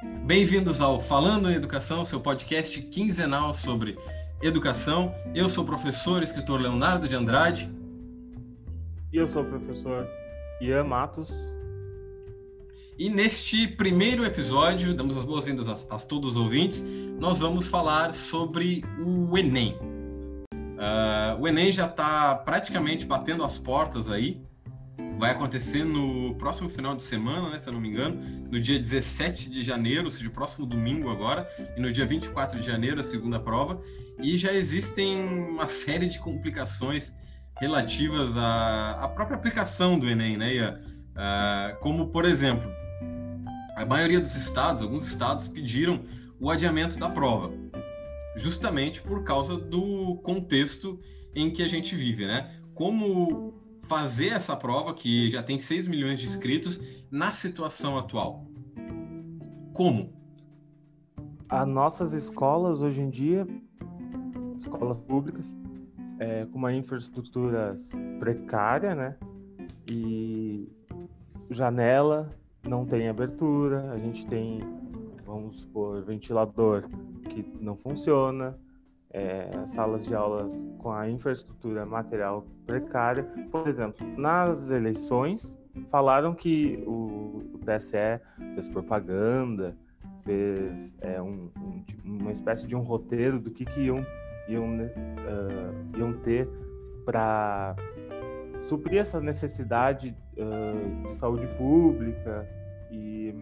Bem-vindos ao Falando em Educação, seu podcast quinzenal sobre educação. Eu sou o professor e escritor Leonardo de Andrade. E eu sou o professor Ian Matos. E neste primeiro episódio, damos as boas-vindas a, a, todos os ouvintes, nós vamos falar sobre o Enem. Uh, o Enem já está praticamente batendo as portas aí vai acontecer no próximo final de semana, né, se eu não me engano, no dia 17 de janeiro, ou seja, próximo domingo agora, e no dia 24 de janeiro, a segunda prova, e já existem uma série de complicações relativas à, à própria aplicação do Enem, né, Ian? Uh, como, por exemplo, a maioria dos estados, alguns estados pediram o adiamento da prova, justamente por causa do contexto em que a gente vive, né? Como fazer essa prova, que já tem 6 milhões de inscritos, na situação atual? Como? As nossas escolas hoje em dia, escolas públicas, é, com uma infraestrutura precária, né? E janela não tem abertura, a gente tem, vamos supor, ventilador que não funciona, é, salas de aulas com a infraestrutura material precária. Por exemplo, nas eleições, falaram que o, TSE fez propaganda, fez é, um, um, uma espécie de um roteiro do que, que iam, iam, uh, iam ter para suprir essa necessidade uh, de saúde pública e,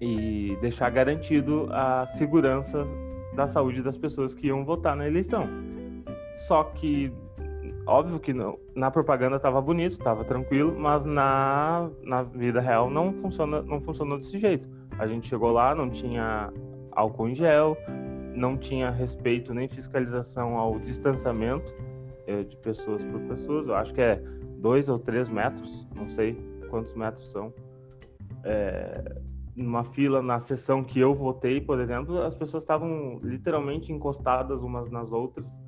e deixar garantido a segurança da saúde das pessoas que iam votar na eleição. Só que, óbvio que não, na propaganda estava bonito, estava tranquilo, mas na, na vida real não funciona, não funcionou desse jeito. A gente chegou lá, não tinha álcool em gel, não tinha respeito nem fiscalização ao distanciamento é, de pessoas por pessoas. Eu acho que é dois ou três metros, não sei quantos metros são. É, numa fila na sessão que eu votei, por exemplo, as pessoas estavam literalmente encostadas umas nas outras,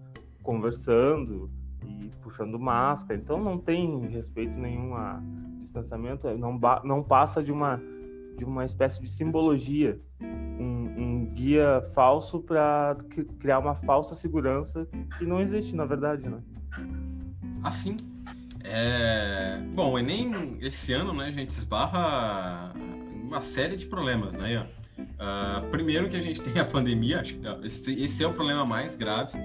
conversando e puxando máscara. Então não tem respeito nenhum a distanciamento, não, não passa de uma de uma espécie de simbologia, um, um guia falso para criar uma falsa segurança que não existe na verdade, né? Assim, é... bom, o Enem esse ano, né, a gente esbarra uma série de problemas, né? Uh, primeiro que a gente tem a pandemia, acho que esse, esse, é o problema mais grave.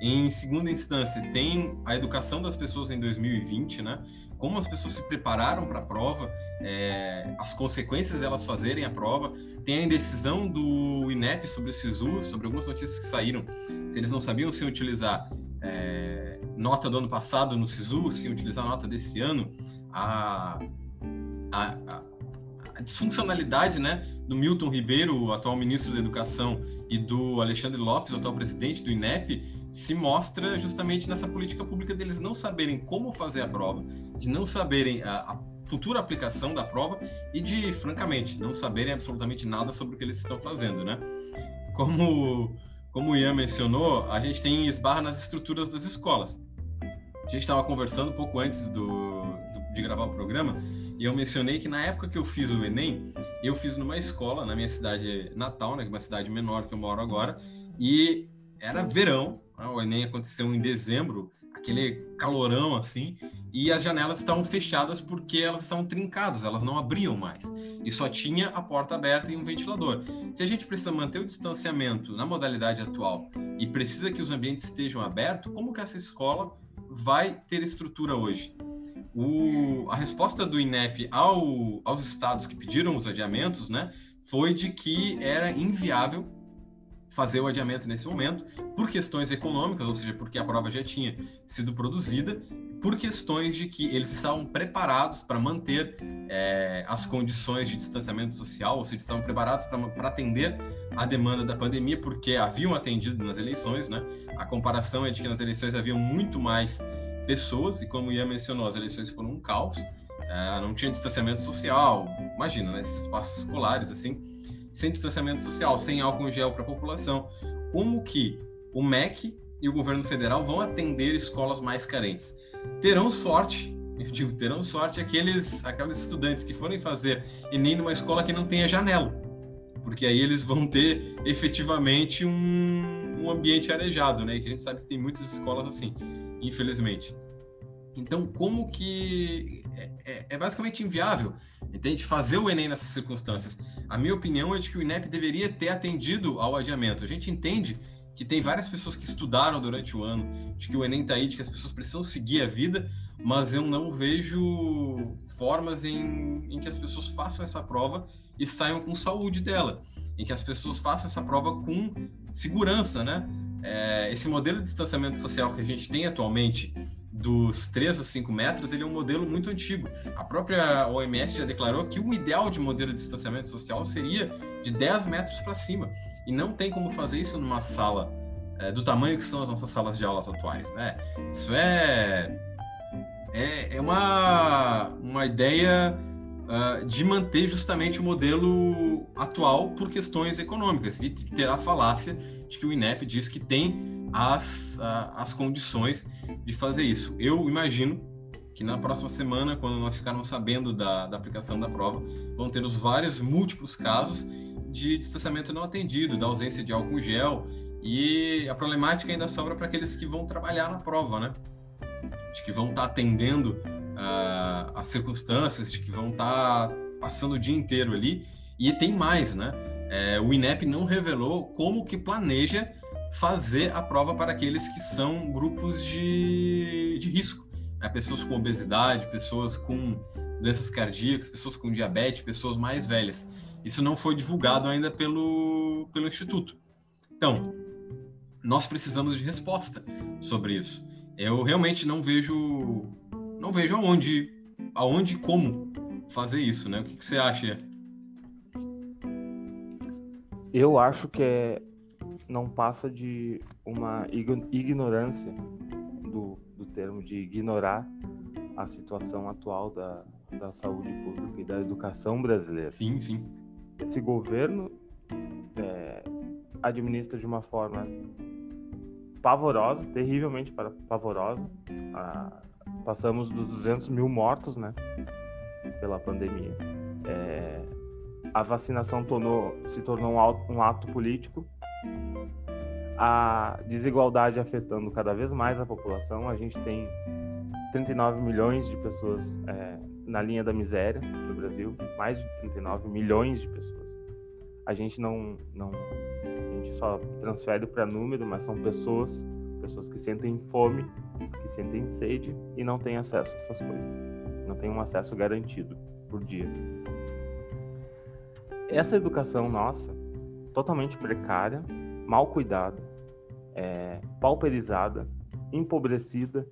Em segunda instância, tem a educação das pessoas em 2020, né? Como as pessoas se prepararam para a prova, é, as consequências delas fazerem a prova. Tem a indecisão do INEP sobre o SISU, sobre algumas notícias que saíram. Se eles não sabiam se utilizar é, nota do ano passado no SISU, se utilizar nota desse ano, a a disfuncionalidade né, do Milton Ribeiro, o atual ministro da Educação, e do Alexandre Lopes, o atual presidente do INEP, se mostra justamente nessa política pública deles não saberem como fazer a prova, de não saberem a, a futura aplicação da prova e de, francamente, não saberem absolutamente nada sobre o que eles estão fazendo, né? Como, como o Ian mencionou, a gente tem esbarra nas estruturas das escolas. A gente estava conversando pouco antes do, de gravar o programa e eu mencionei que na época que eu fiz o Enem, eu fiz numa escola na minha cidade natal, né, é uma cidade menor que eu moro agora, e era verão, né, o Enem aconteceu em dezembro, aquele calorão assim, e as janelas estavam fechadas porque elas estavam trincadas, elas não abriam mais. E só tinha a porta aberta e um ventilador. Se a gente precisa manter o distanciamento na modalidade atual e precisa que os ambientes estejam abertos, como que essa escola vai ter estrutura hoje? O, a resposta do INEP ao, aos estados que pediram os adiamentos né, foi de que era inviável fazer o adiamento nesse momento por questões econômicas, ou seja, porque a prova já tinha sido produzida, por questões de que eles estavam preparados para manter é, as condições de distanciamento social, ou seja, estavam preparados para atender a demanda da pandemia, porque haviam atendido nas eleições, né? A comparação é de que nas eleições haviam muito mais pessoas, e como o Ian mencionou, as eleições foram um caos, é, não tinha distanciamento social, imagina, né, esses espaços escolares, assim, sem distanciamento social, sem álcool gel para a população. Como que o MEC e o governo federal vão atender escolas mais carentes? Terão sorte, eu digo, terão sorte aqueles, aqueles estudantes que forem fazer Enem numa escola que não tenha janela. porque aí eles vão ter efetivamente um, um ambiente arejado, né? E que a gente sabe que tem muitas escolas assim, infelizmente. Então, como que é, é, é, basicamente inviável, entende? Fazer o Enem nessas circunstâncias. A minha opinião é de que o INEP deveria ter atendido ao adiamento. A gente entende que tem várias pessoas que estudaram durante o ano, de que o Enem está aí, de que as pessoas precisam seguir a vida, mas eu não vejo formas em, em que as pessoas façam essa prova e saiam com saúde dela, em que as pessoas façam essa prova com segurança, né? É, esse modelo de distanciamento social que a gente tem atualmente, dos 3 a 5 metros, ele é um modelo muito antigo. A própria OMS já declarou que o ideal de modelo de distanciamento social seria de 10 metros para cima. E não tem como fazer isso numa sala é, do tamanho que são as nossas salas de aulas atuais. Né? Isso é, é, é uma, uma ideia uh, de manter justamente o modelo atual por questões econômicas e ter a falácia de que o INEP diz que tem as, as condições de fazer isso. Eu imagino que na próxima semana, quando nós ficarmos sabendo da, da aplicação da prova, vão ter os vários múltiplos casos de distanciamento não atendido, da ausência de álcool gel, e a problemática ainda sobra para aqueles que vão trabalhar na prova, né? De que vão estar tá atendendo uh, as circunstâncias, de que vão estar tá passando o dia inteiro ali. E tem mais, né? É, o INEP não revelou como que planeja fazer a prova para aqueles que são grupos de, de risco. Né? Pessoas com obesidade, pessoas com doenças cardíacas, pessoas com diabetes, pessoas mais velhas. Isso não foi divulgado ainda pelo, pelo Instituto. Então, nós precisamos de resposta sobre isso. Eu realmente não vejo não vejo aonde aonde como fazer isso, né? O que, que você acha? Eu acho que é não passa de uma ignorância do, do termo de ignorar a situação atual da, da saúde pública e da educação brasileira. Sim, sim. Esse governo é, administra de uma forma pavorosa, terrivelmente pavorosa. Ah, passamos dos 200 mil mortos, né, pela pandemia. É, a vacinação tornou, se tornou um, um ato político a desigualdade afetando cada vez mais a população. A gente tem 39 milhões de pessoas é, na linha da miséria no Brasil, mais de 39 milhões de pessoas. A gente não, não a gente só transfere para número, mas são pessoas, pessoas que sentem fome, que sentem sede e não têm acesso a essas coisas, não têm um acesso garantido por dia. Essa educação nossa, totalmente precária, mal cuidada, é, pauperizada, empobrecida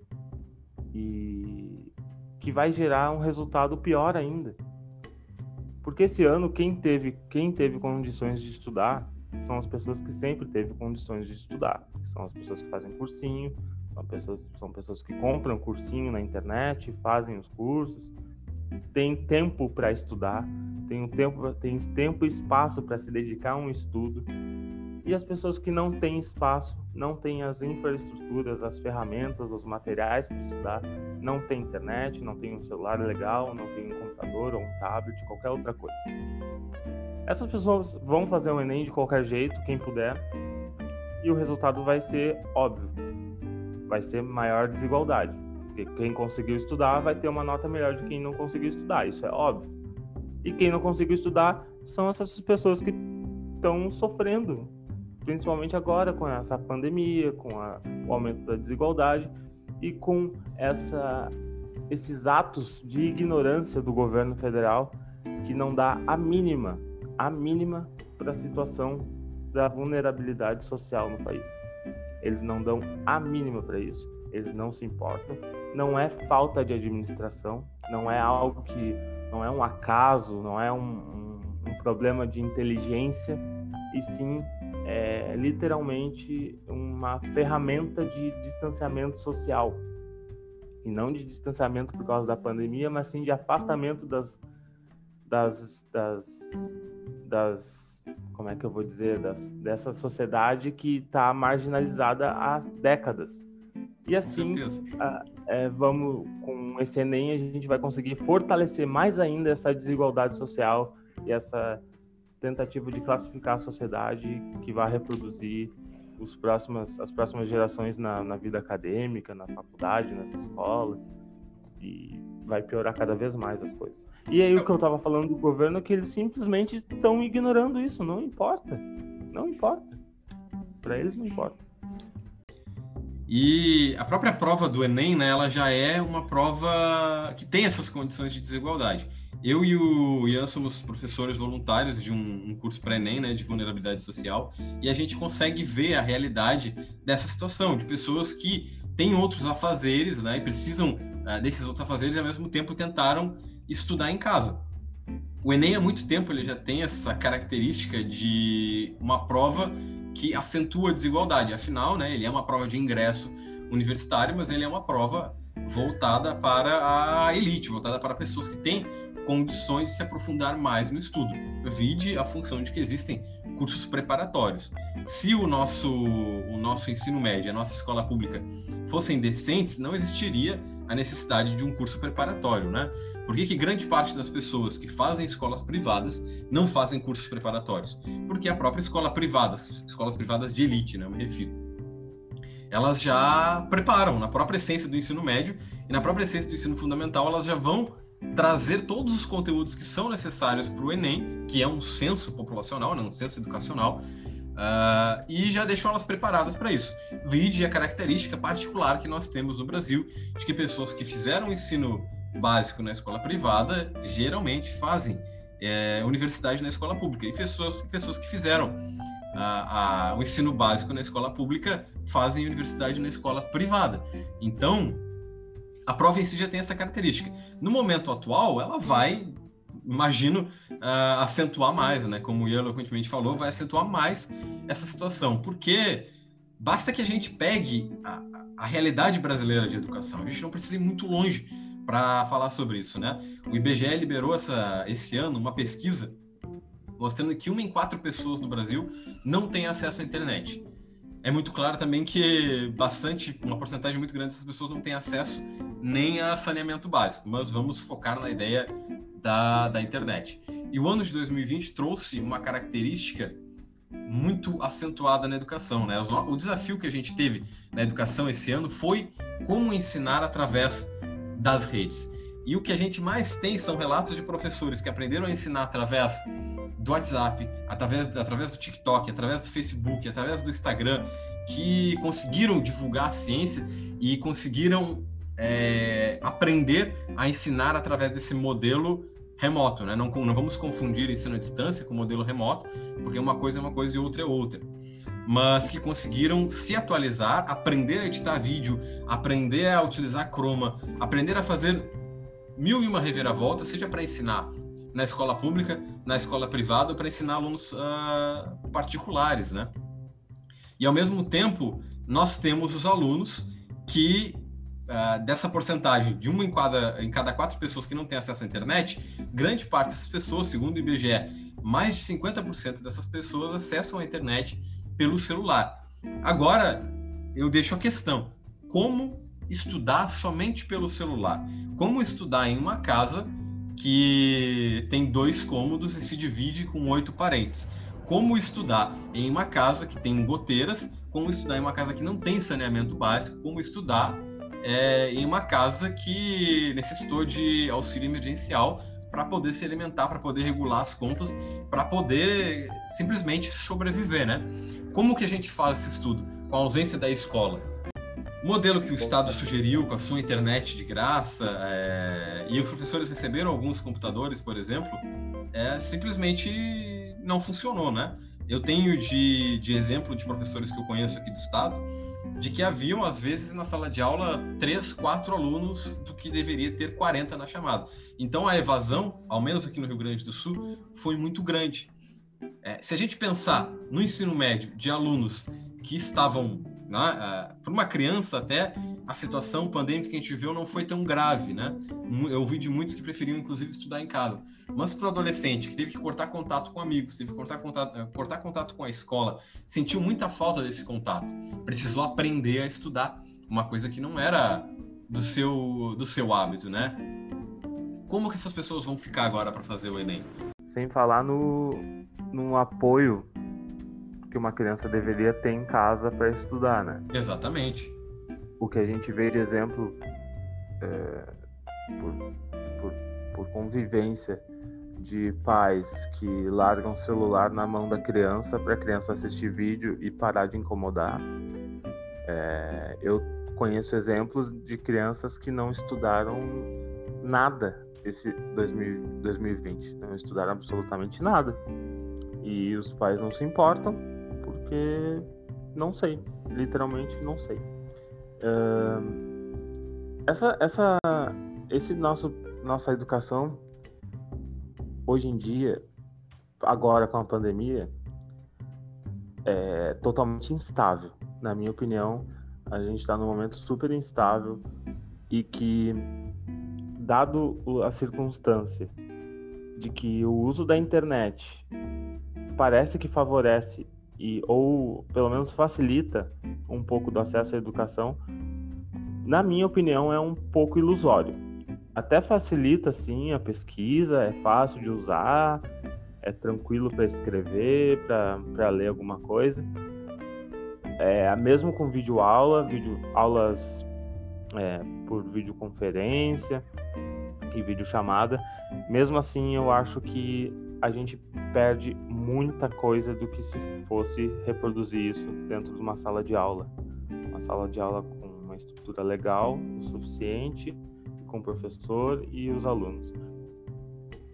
e que vai gerar um resultado pior ainda. Porque esse ano quem teve, quem teve condições de estudar são as pessoas que sempre teve condições de estudar, são as pessoas que fazem cursinho, são pessoas, são pessoas que compram cursinho na internet, fazem os cursos, tem tempo para estudar, tem um tempo, tem tempo e espaço para se dedicar a um estudo e as pessoas que não têm espaço, não têm as infraestruturas, as ferramentas, os materiais para estudar, não tem internet, não tem um celular legal, não tem um computador ou um tablet, qualquer outra coisa. Essas pessoas vão fazer o Enem de qualquer jeito, quem puder, e o resultado vai ser óbvio. Vai ser maior desigualdade. Porque quem conseguiu estudar vai ter uma nota melhor de quem não conseguiu estudar, isso é óbvio. E quem não conseguiu estudar são essas pessoas que estão sofrendo principalmente agora com essa pandemia, com a, o aumento da desigualdade e com essa, esses atos de ignorância do governo federal que não dá a mínima, a mínima para a situação da vulnerabilidade social no país. Eles não dão a mínima para isso, eles não se importam. Não é falta de administração, não é algo que não é um acaso, não é um, um, um problema de inteligência, e sim é literalmente uma ferramenta de distanciamento social. E não de distanciamento por causa da pandemia, mas sim de afastamento das, das, das, das como é que eu vou dizer, das, dessa sociedade que está marginalizada há décadas. E assim, a, é, vamos com esse Enem a gente vai conseguir fortalecer mais ainda essa desigualdade social e essa tentativa de classificar a sociedade que vai reproduzir os próximas, as próximas gerações na, na vida acadêmica, na faculdade, nas escolas, e vai piorar cada vez mais as coisas. E aí o que eu estava falando do governo é que eles simplesmente estão ignorando isso, não importa. Não importa. Para eles não importa. E a própria prova do Enem, né, ela já é uma prova que tem essas condições de desigualdade. Eu e o Ian somos professores voluntários de um, um curso pré-ENEM, né, de vulnerabilidade social, e a gente consegue ver a realidade dessa situação, de pessoas que têm outros afazeres, né, e precisam uh, desses outros afazeres e ao mesmo tempo tentaram estudar em casa. O Enem há muito tempo ele já tem essa característica de uma prova que acentua a desigualdade. Afinal, né, ele é uma prova de ingresso universitário, mas ele é uma prova voltada para a elite, voltada para pessoas que têm condições de se aprofundar mais no estudo. Vide a função de que existem cursos preparatórios. Se o nosso, o nosso ensino médio, a nossa escola pública fossem decentes, não existiria a necessidade de um curso preparatório, né? Por que, que grande parte das pessoas que fazem escolas privadas não fazem cursos preparatórios? Porque a própria escola privada, escolas privadas de elite, né, eu me refiro, elas já preparam na própria essência do ensino médio e na própria essência do ensino fundamental, elas já vão trazer todos os conteúdos que são necessários para o Enem, que é um censo populacional, né, um censo educacional, uh, e já deixam elas preparadas para isso. Vide a característica particular que nós temos no Brasil, de que pessoas que fizeram ensino básico na escola privada geralmente fazem é, universidade na escola pública, e pessoas, pessoas que fizeram a, a, o ensino básico na escola pública fazem universidade na escola privada. Então, a prova em si já tem essa característica. No momento atual, ela vai, imagino, uh, acentuar mais, né? Como o Ian falou, vai acentuar mais essa situação, porque basta que a gente pegue a, a realidade brasileira de educação. A gente não precisa ir muito longe para falar sobre isso, né? O IBGE liberou essa, esse ano uma pesquisa mostrando que uma em quatro pessoas no Brasil não tem acesso à internet é muito claro também que bastante, uma porcentagem muito grande dessas pessoas não tem acesso nem a saneamento básico, mas vamos focar na ideia da, da internet. E o ano de 2020 trouxe uma característica muito acentuada na educação, né? O desafio que a gente teve na educação esse ano foi como ensinar através das redes. E o que a gente mais tem são relatos de professores que aprenderam a ensinar através do WhatsApp, através, através do TikTok, através do Facebook, através do Instagram, que conseguiram divulgar a ciência e conseguiram é, aprender a ensinar através desse modelo remoto, né? Não, não vamos confundir ensino à distância com modelo remoto, porque uma coisa é uma coisa e outra é outra. Mas que conseguiram se atualizar, aprender a editar vídeo, aprender a utilizar Chroma, aprender a fazer mil e uma reviravoltas, seja para ensinar na escola pública, na escola privada, para ensinar alunos uh, particulares, né? E ao mesmo tempo, nós temos os alunos que uh, dessa porcentagem de uma em cada, em cada quatro pessoas que não têm acesso à internet, grande parte dessas pessoas, segundo o IBGE, mais de 50% dessas pessoas acessam a internet pelo celular. Agora, eu deixo a questão: como estudar somente pelo celular? Como estudar em uma casa que tem dois cômodos e se divide com oito parentes. Como estudar em uma casa que tem goteiras, como estudar em uma casa que não tem saneamento básico, como estudar é, em uma casa que necessitou de auxílio emergencial para poder se alimentar, para poder regular as contas, para poder simplesmente sobreviver, né? Como que a gente faz esse estudo? Com a ausência da escola, modelo que o Estado sugeriu com a sua internet de graça, é, e os professores receberam alguns computadores, por exemplo, é, simplesmente não funcionou, né? Eu tenho de, de exemplo de professores que eu conheço aqui do Estado, de que haviam, às vezes, na sala de aula, três, quatro alunos do que deveria ter 40 na chamada. Então, a evasão, ao menos aqui no Rio Grande do Sul, foi muito grande. É, se a gente pensar no ensino médio de alunos que estavam né? Uh, para uma criança até a situação pandêmica que a gente viveu não foi tão grave, né? Eu ouvi de muitos que preferiam inclusive estudar em casa. Mas para o adolescente que teve que cortar contato com amigos, teve que cortar contato, uh, cortar contato com a escola, sentiu muita falta desse contato, precisou aprender a estudar, uma coisa que não era do seu do seu hábito, né? Como que essas pessoas vão ficar agora para fazer o ENEM? Sem falar no num apoio que uma criança deveria ter em casa para estudar, né? Exatamente. O que a gente vê de exemplo é, por, por, por convivência de pais que largam o celular na mão da criança para a criança assistir vídeo e parar de incomodar. É, eu conheço exemplos de crianças que não estudaram nada esse 2000, 2020, não estudaram absolutamente nada. E os pais não se importam porque não sei, literalmente não sei. Uh, essa, essa, esse nosso, nossa educação hoje em dia, agora com a pandemia, é totalmente instável. Na minha opinião, a gente está num momento super instável e que, dado a circunstância de que o uso da internet parece que favorece e ou pelo menos facilita um pouco do acesso à educação, na minha opinião é um pouco ilusório até facilita sim a pesquisa, é fácil de usar, é tranquilo para escrever, para ler alguma coisa. É, mesmo com vídeo aula, vídeo aulas é, por videoconferência e videochamada, mesmo assim eu acho que a gente perde muita coisa do que se fosse reproduzir isso dentro de uma sala de aula. Uma sala de aula com uma estrutura legal o suficiente com o professor e os alunos.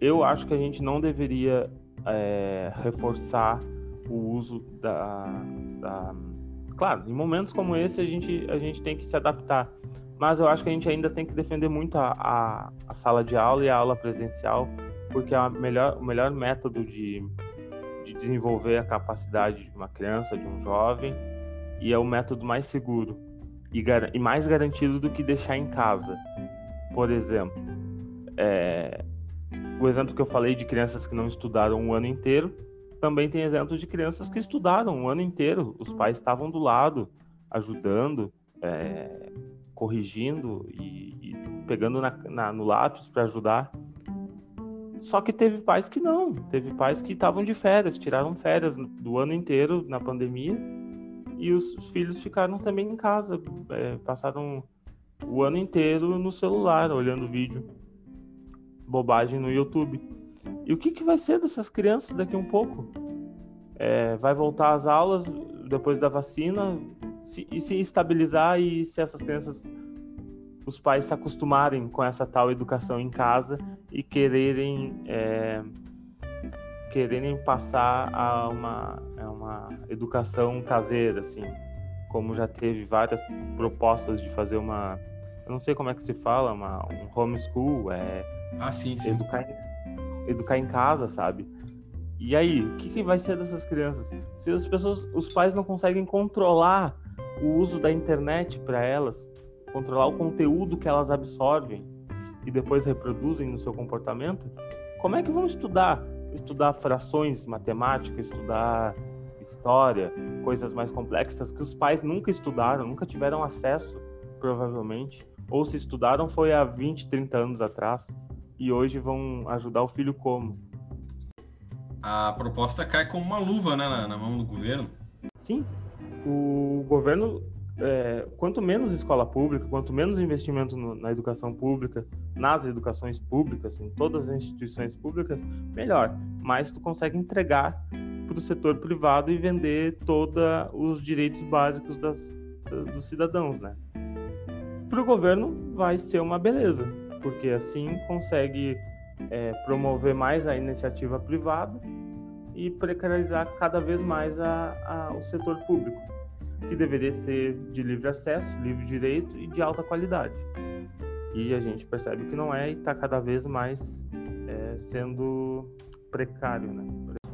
Eu acho que a gente não deveria é, reforçar o uso da, da, Claro, em momentos como esse a gente, a gente tem que se adaptar, mas eu acho que a gente ainda tem que defender muito a, a, a sala de aula e a aula presencial, porque é a melhor, o melhor método de, de desenvolver a capacidade de uma criança, de um jovem, e é o método mais seguro e, e mais garantido do que deixar em casa. Por exemplo, é, o exemplo que eu falei de crianças que não estudaram um ano inteiro, também tem exemplo de crianças que estudaram um ano inteiro. Os pais estavam do lado, ajudando, é, corrigindo e, e pegando na, na, no lápis para ajudar. Só que teve pais que não, teve pais que estavam de férias, tiraram férias do ano inteiro na pandemia e os filhos ficaram também em casa, é, passaram o ano inteiro no celular, olhando vídeo, bobagem no YouTube. E o que, que vai ser dessas crianças daqui a um pouco? É, vai voltar às aulas depois da vacina se, e se estabilizar e se essas crianças, os pais se acostumarem com essa tal educação em casa e quererem é, quererem passar a uma, a uma educação caseira, assim, como já teve várias propostas de fazer uma, eu não sei como é que se fala, uma, um homeschool, é ah, sim, sim. Educar, em, educar em casa, sabe? E aí, o que, que vai ser dessas crianças? Se as pessoas, os pais não conseguem controlar o uso da internet para elas, controlar o conteúdo que elas absorvem e depois reproduzem no seu comportamento, como é que vão estudar? Estudar frações, matemática, estudar história, coisas mais complexas que os pais nunca estudaram, nunca tiveram acesso, provavelmente. Ou se estudaram foi há 20, 30 anos atrás e hoje vão ajudar o filho como? A proposta cai como uma luva né, na, na mão do governo. Sim, o governo, é, quanto menos escola pública, quanto menos investimento no, na educação pública, nas educações públicas, em todas as instituições públicas, melhor. Mas tu consegue entregar para o setor privado e vender todos os direitos básicos das, dos cidadãos, né? Para o governo vai ser uma beleza, porque assim consegue é, promover mais a iniciativa privada e precarizar cada vez mais a, a, o setor público, que deveria ser de livre acesso, livre direito e de alta qualidade. E a gente percebe que não é e está cada vez mais é, sendo precário, né?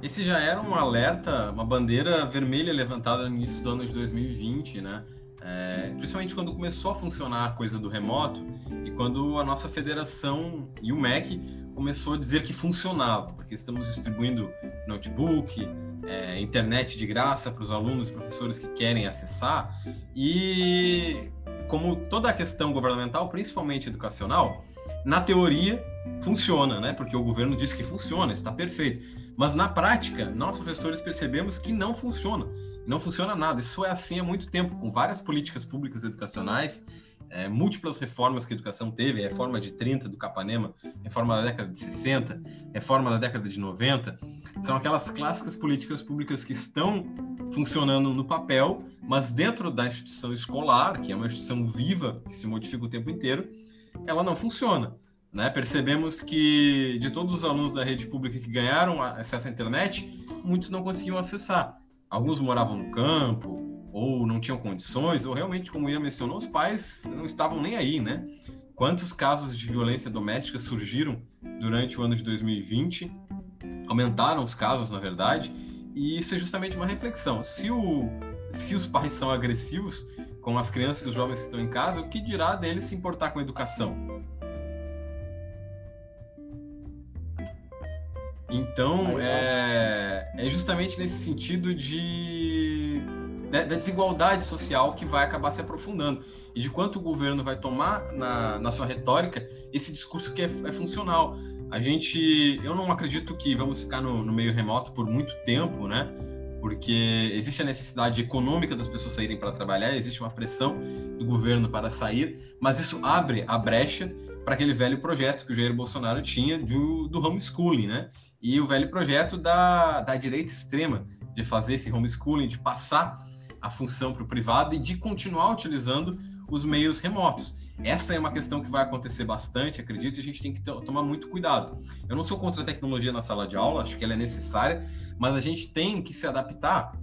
Esse já era um alerta, uma bandeira vermelha levantada no início do ano de 2020, né? É, principalmente quando começou a funcionar a coisa do remoto e quando a nossa federação e o MEC começou a dizer que funcionava, porque estamos distribuindo notebook, é, internet de graça para os alunos e professores que querem acessar e como toda a questão governamental, principalmente educacional, na teoria funciona, né? Porque o governo diz que funciona, está perfeito. Mas na prática, nós professores percebemos que não funciona. Não funciona nada. Isso é assim há muito tempo, com várias políticas públicas educacionais, é, múltiplas reformas que a educação teve, reforma de 30 do Capanema, reforma da década de 60, reforma da década de 90, são aquelas clássicas políticas públicas que estão funcionando no papel, mas dentro da instituição escolar, que é uma instituição viva, que se modifica o tempo inteiro, ela não funciona. Né? Percebemos que de todos os alunos da rede pública que ganharam acesso à internet, muitos não conseguiam acessar. Alguns moravam no campo, ou não tinham condições, ou realmente, como Ian mencionou, os pais não estavam nem aí, né? Quantos casos de violência doméstica surgiram durante o ano de 2020? Aumentaram os casos, na verdade, e isso é justamente uma reflexão. Se, o, se os pais são agressivos com as crianças e os jovens que estão em casa, o que dirá deles se importar com a educação? Então, é, é justamente nesse sentido de da, desigualdade social que vai acabar se aprofundando e de quanto o governo vai tomar na, na sua retórica esse discurso que é, é funcional. A gente, eu não acredito que vamos ficar no, no meio remoto por muito tempo, né? Porque existe a necessidade econômica das pessoas saírem para trabalhar, existe uma pressão do governo para sair, mas isso abre a brecha para aquele velho projeto que o Jair Bolsonaro tinha do, do homeschooling, né? E o velho projeto da, da direita extrema de fazer esse homeschooling, de passar a função para o privado e de continuar utilizando os meios remotos. Essa é uma questão que vai acontecer bastante, acredito, e a gente tem que tomar muito cuidado. Eu não sou contra a tecnologia na sala de aula, acho que ela é necessária, mas a gente tem que se adaptar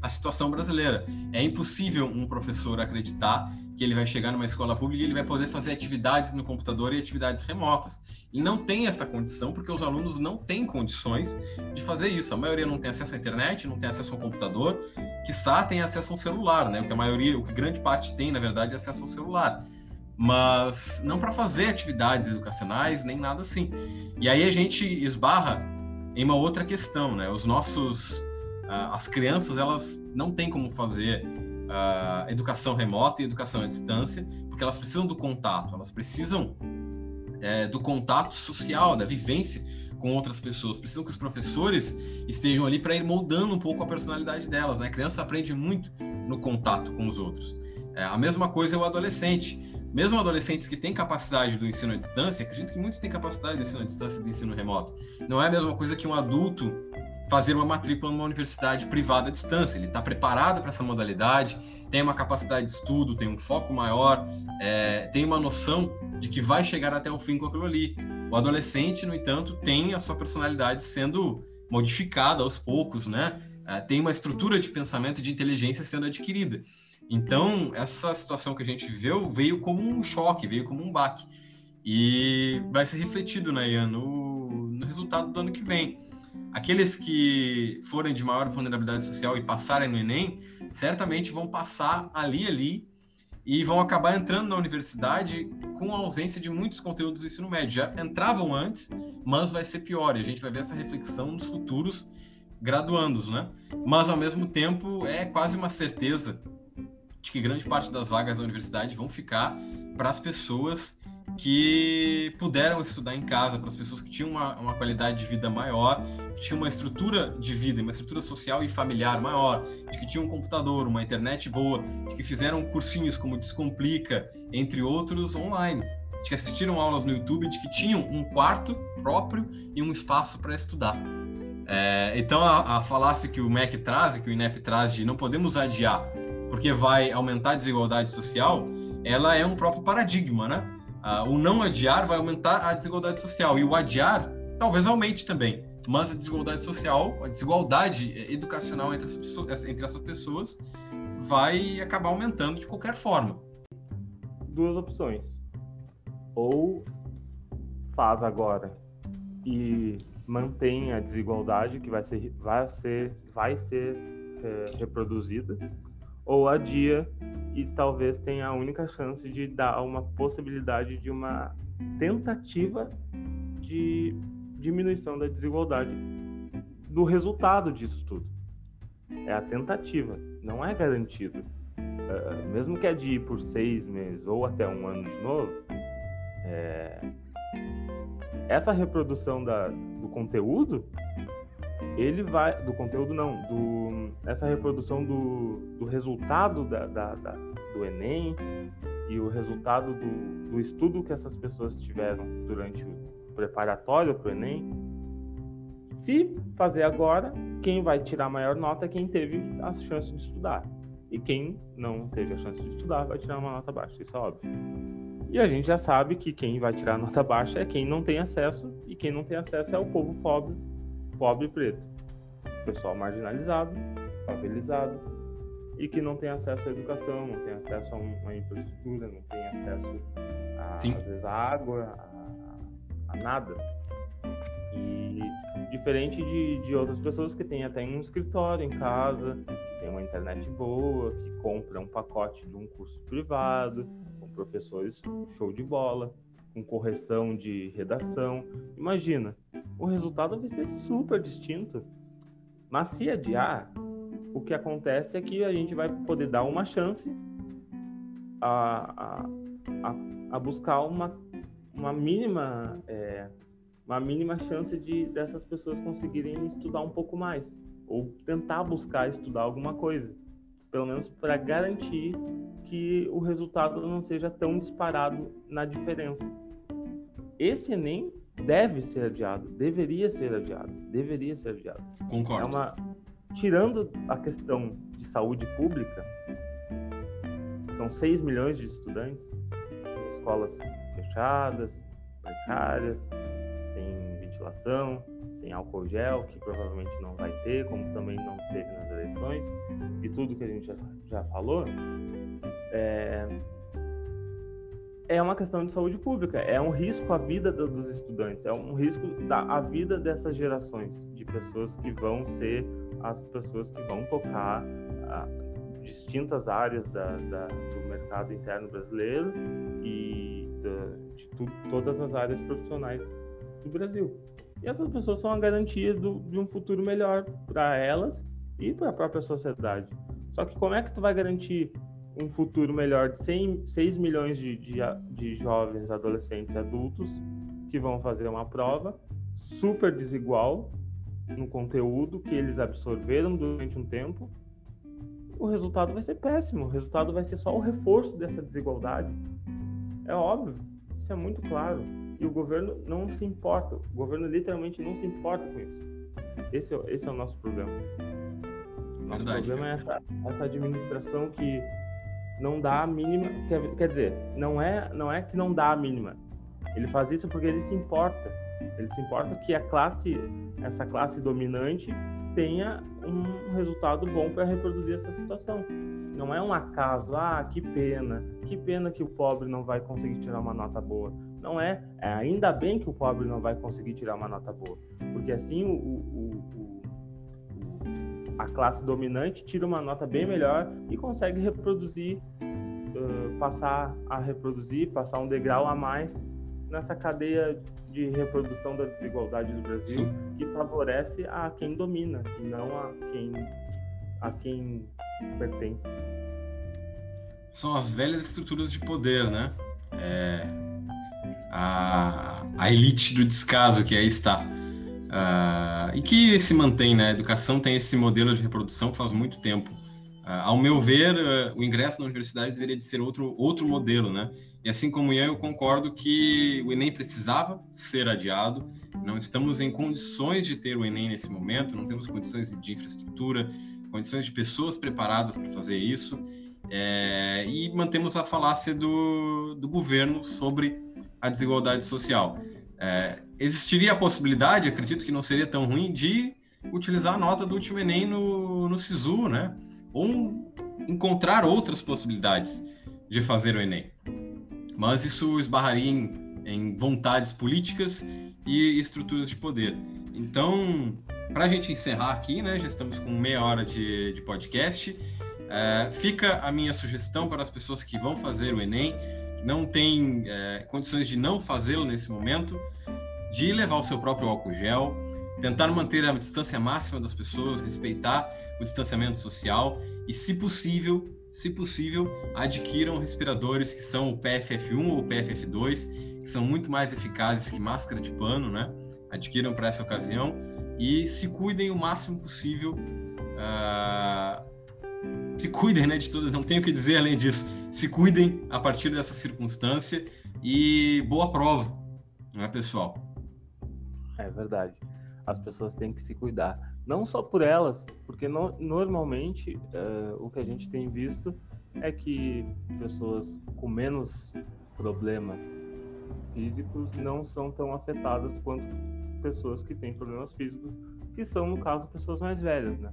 à situação brasileira. É impossível um professor acreditar que ele vai chegar numa escola pública e ele vai poder fazer atividades no computador e atividades remotas. Ele não tem essa condição porque os alunos não têm condições de fazer isso. A maioria não tem acesso à internet, não tem acesso ao computador, quiçá tem acesso ao celular, né? O que a maioria, o que grande parte tem, na verdade, é acesso ao celular. Mas não para fazer atividades educacionais, nem nada assim. E aí a gente esbarra em uma outra questão, né? Os nossos ah, as crianças, elas não têm como fazer uh, educação remota e educação à distância, porque elas precisam do contato, elas precisam é, do contato social, da vivência com outras pessoas. Precisam que os professores estejam ali para ir moldando um pouco a personalidade delas. Né? A criança aprende muito no contato com os outros. É, a mesma coisa é o adolescente. Mesmo adolescentes que têm capacidade do ensino à distância, acredito que muitos têm capacidade do ensino à distância e do ensino remoto. Não é a mesma coisa que um adulto fazer uma matrícula numa universidade privada à distância. Ele está preparado para essa modalidade, tem uma capacidade de estudo, tem um foco maior, é, tem uma noção de que vai chegar até o fim com aquilo ali. O adolescente, no entanto, tem a sua personalidade sendo modificada aos poucos, né? É, tem uma estrutura de pensamento e de inteligência sendo adquirida. Então, essa situação que a gente viveu veio como um choque, veio como um baque. E vai ser refletido, né, Ian, no, no resultado do ano que vem aqueles que forem de maior vulnerabilidade social e passarem no Enem, certamente vão passar ali, ali, e vão acabar entrando na universidade com a ausência de muitos conteúdos do ensino médio. Já entravam antes, mas vai ser pior, e a gente vai ver essa reflexão nos futuros graduandos, né? Mas, ao mesmo tempo, é quase uma certeza de que grande parte das vagas da universidade vão ficar para as pessoas que puderam estudar em casa, para as pessoas que tinham uma, uma, qualidade de vida maior, que tinham uma estrutura de vida, uma estrutura social e familiar maior, de que tinham um computador, uma internet boa, de que fizeram cursinhos como Descomplica, entre outros, online, de que assistiram aulas no YouTube, de que tinham um quarto próprio e um espaço para estudar. É, então, a, a falácia que o MEC traz, que o INEP traz de não podemos adiar porque vai aumentar a desigualdade social, ela é um próprio paradigma, né? Uh, o não adiar vai aumentar a desigualdade social e o adiar talvez aumente também, mas a desigualdade social, a desigualdade educacional entre, as, entre essas pessoas vai acabar aumentando de qualquer forma. Duas opções. Ou faz agora e mantém a desigualdade que vai ser, vai ser, vai ser é, reproduzida, ou adia e talvez tenha a única chance de dar uma possibilidade de uma tentativa de diminuição da desigualdade do resultado disso tudo. É a tentativa, não é garantido. Uh, mesmo que adie por seis meses ou até um ano de novo, é... essa reprodução da, do conteúdo ele vai do conteúdo não, do essa reprodução do, do resultado da, da, da do Enem e o resultado do, do estudo que essas pessoas tiveram durante o preparatório para o Enem. Se fazer agora, quem vai tirar a maior nota é quem teve as chances de estudar. E quem não teve a chance de estudar vai tirar uma nota baixa, isso é óbvio. E a gente já sabe que quem vai tirar a nota baixa é quem não tem acesso, e quem não tem acesso é o povo pobre, pobre e preto. Pessoal marginalizado, favelizado, e que não tem acesso à educação, não tem acesso a uma infraestrutura, não tem acesso, a, às vezes, à água, a, a nada. E diferente de, de outras pessoas que têm até um escritório em casa, que tem uma internet boa, que compra um pacote de um curso privado, com professores show de bola, com correção de redação. Imagina, o resultado vai ser super distinto. Mas se adiar, o que acontece é que a gente vai poder dar uma chance a, a, a, buscar uma, uma mínima é, uma mínima chance de dessas pessoas conseguirem estudar um pouco mais ou tentar buscar estudar alguma coisa, pelo menos para garantir que o resultado não seja tão disparado na diferença. Esse Enem deve ser adiado, deveria ser adiado, deveria ser adiado. Concordo. É uma, tirando a questão de saúde pública, são 6 milhões de estudantes, escolas fechadas, precárias, sem ventilação, sem álcool gel, que provavelmente não vai ter, como também não teve nas eleições, e tudo que a gente já, já falou, é, é uma questão de saúde pública, é um risco à vida do, dos estudantes, é um risco da a vida dessas gerações de pessoas que vão ser as pessoas que vão tocar a, distintas áreas da, da, do mercado interno brasileiro e da, de tu, todas as áreas profissionais do Brasil. E essas pessoas são a garantia do, de um futuro melhor para elas e para a própria sociedade. Só que como é que tu vai garantir um futuro melhor de 100, 6 milhões de, de, de jovens, adolescentes adultos que vão fazer uma prova super desigual no conteúdo que eles absorveram durante um tempo, o resultado vai ser péssimo. O resultado vai ser só o reforço dessa desigualdade. É óbvio, isso é muito claro. E o governo não se importa. O governo literalmente não se importa com isso. Esse é, esse é o nosso problema. Nosso Verdade, problema é essa, essa administração que não dá a mínima. Quer, quer dizer, não é, não é que não dá a mínima. Ele faz isso porque ele se importa. Ele se importa que a classe, essa classe dominante, tenha um resultado bom para reproduzir essa situação. Não é um acaso, ah, que pena, que pena que o pobre não vai conseguir tirar uma nota boa. Não é, é ainda bem que o pobre não vai conseguir tirar uma nota boa, porque assim o, o, o, a classe dominante tira uma nota bem melhor e consegue reproduzir, uh, passar a reproduzir, passar um degrau a mais nessa cadeia de reprodução da desigualdade do Brasil Sim. que favorece a quem domina e não a quem a quem pertence. São as velhas estruturas de poder, né? É, a, a elite do descaso que aí está. Uh, e que se mantém, né? A educação tem esse modelo de reprodução faz muito tempo. Uh, ao meu ver, uh, o ingresso na universidade deveria de ser outro, outro modelo, né? E assim como eu, eu concordo que o Enem precisava ser adiado. Não estamos em condições de ter o Enem nesse momento, não temos condições de infraestrutura, condições de pessoas preparadas para fazer isso. É, e mantemos a falácia do, do governo sobre a desigualdade social. É, existiria a possibilidade, acredito que não seria tão ruim, de utilizar a nota do último Enem no, no SISU, né? Ou encontrar outras possibilidades de fazer o Enem. Mas isso esbarraria em, em vontades políticas e estruturas de poder. Então, para a gente encerrar aqui, né? Já estamos com meia hora de, de podcast. É, fica a minha sugestão para as pessoas que vão fazer o Enem não tem é, condições de não fazê-lo nesse momento, de levar o seu próprio álcool gel, tentar manter a distância máxima das pessoas, respeitar o distanciamento social e, se possível, se possível, adquiram respiradores que são o PFF1 ou o PFF2, que são muito mais eficazes que máscara de pano, né? Adquiram para essa ocasião e se cuidem o máximo possível. Uh, se cuidem né, de tudo, não tenho o que dizer além disso. Se cuidem a partir dessa circunstância e boa prova, não é, pessoal? É verdade. As pessoas têm que se cuidar. Não só por elas, porque no, normalmente uh, o que a gente tem visto é que pessoas com menos problemas físicos não são tão afetadas quanto pessoas que têm problemas físicos, que são, no caso, pessoas mais velhas, né?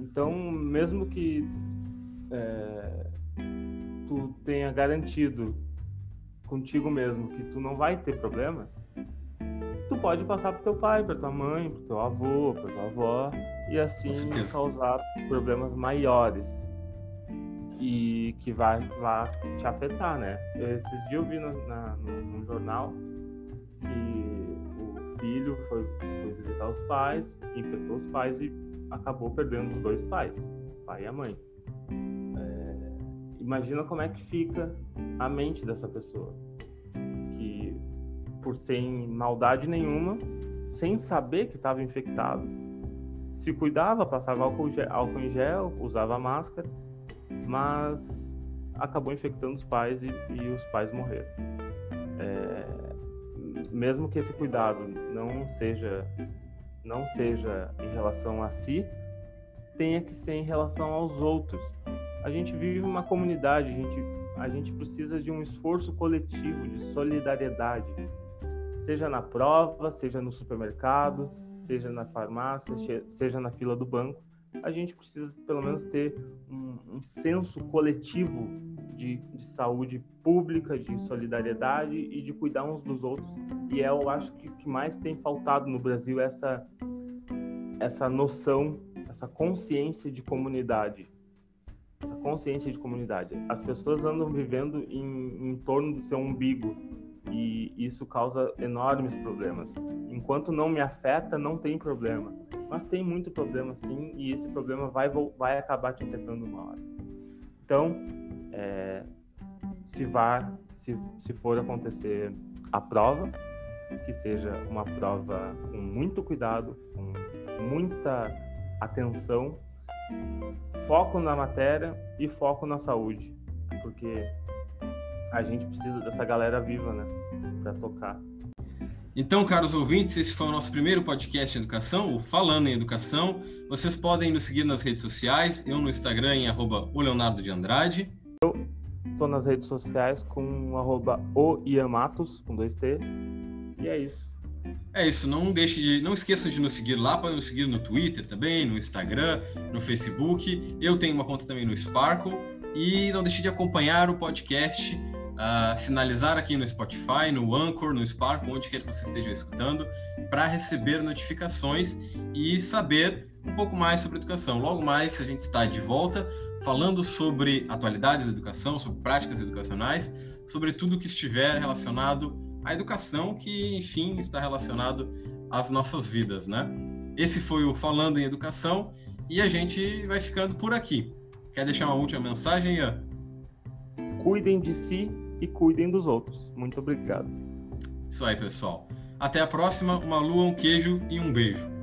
Então, mesmo que é, tu tenha garantido contigo mesmo que tu não vai ter problema, tu pode passar pro teu pai, para tua mãe, pro teu avô, para tua avó e assim causar problemas maiores e que vai, vai te afetar, né? Esses dias eu vi no, na, no, no jornal que o filho foi, foi, visitar os pais, infectou os pais e acabou perdendo os dois pais, o pai e a mãe. É, imagina como é que fica a mente dessa pessoa por sem maldade nenhuma, sem saber que estava infectado, se cuidava, passava álcool, álcool em gel, usava máscara, mas acabou infectando os pais e, e os pais morreram. É, mesmo que esse cuidado não seja não seja em relação a si, tenha que ser em relação aos outros. A gente vive uma comunidade, a gente, a gente precisa de um esforço coletivo, de solidariedade, seja na prova, seja no supermercado, seja na farmácia, seja na fila do banco, a gente precisa pelo menos ter um, um senso coletivo de, de, saúde pública, de solidariedade e de cuidar uns dos outros. E é, eu acho que o que mais tem faltado no Brasil é essa, essa noção, essa consciência de comunidade. Essa consciência de comunidade. As pessoas andam vivendo em, em torno do seu umbigo, e isso causa enormes problemas. Enquanto não me afeta, não tem problema. Mas tem muito problema sim, e esse problema vai, vai acabar te afetando uma hora. Então, é, se, se, se for acontecer a prova, que seja uma prova com muito cuidado, com muita atenção, foco na matéria e foco na saúde, porque a gente precisa dessa galera viva, né? Pra tocar. Então, caros ouvintes, esse foi o nosso primeiro podcast em educação, o Falando em Educação. Vocês podem nos seguir nas redes sociais, eu no Instagram em arroba o Leonardo de Andrade. Eu tô nas redes sociais com arroba o Iamatos, com dois T. E é isso. É isso, não deixe de, não esqueçam de nos seguir lá, podem nos seguir no Twitter também, no Instagram, no Facebook. Eu tenho uma conta também no Sparkle e não deixe de acompanhar o podcast uh, sinalizar aqui no Spotify, no Anchor, no Spark, onde quer que você esteja escutando, para receber notificações e saber um pouco mais sobre educação. Logo mais a gente está de volta falando sobre atualidades da educação, sobre práticas educacionais, sobre tudo que estiver relacionado à educação, que enfim está relacionado às nossas vidas, né? Esse foi o Falando em Educação e a gente vai ficando por aqui. Quer deixar uma última mensagem, Ian? Cuidem de si e cuidem dos outros. Muito obrigado. Isso aí, pessoal. Até a próxima. Uma lua, um queijo e um beijo.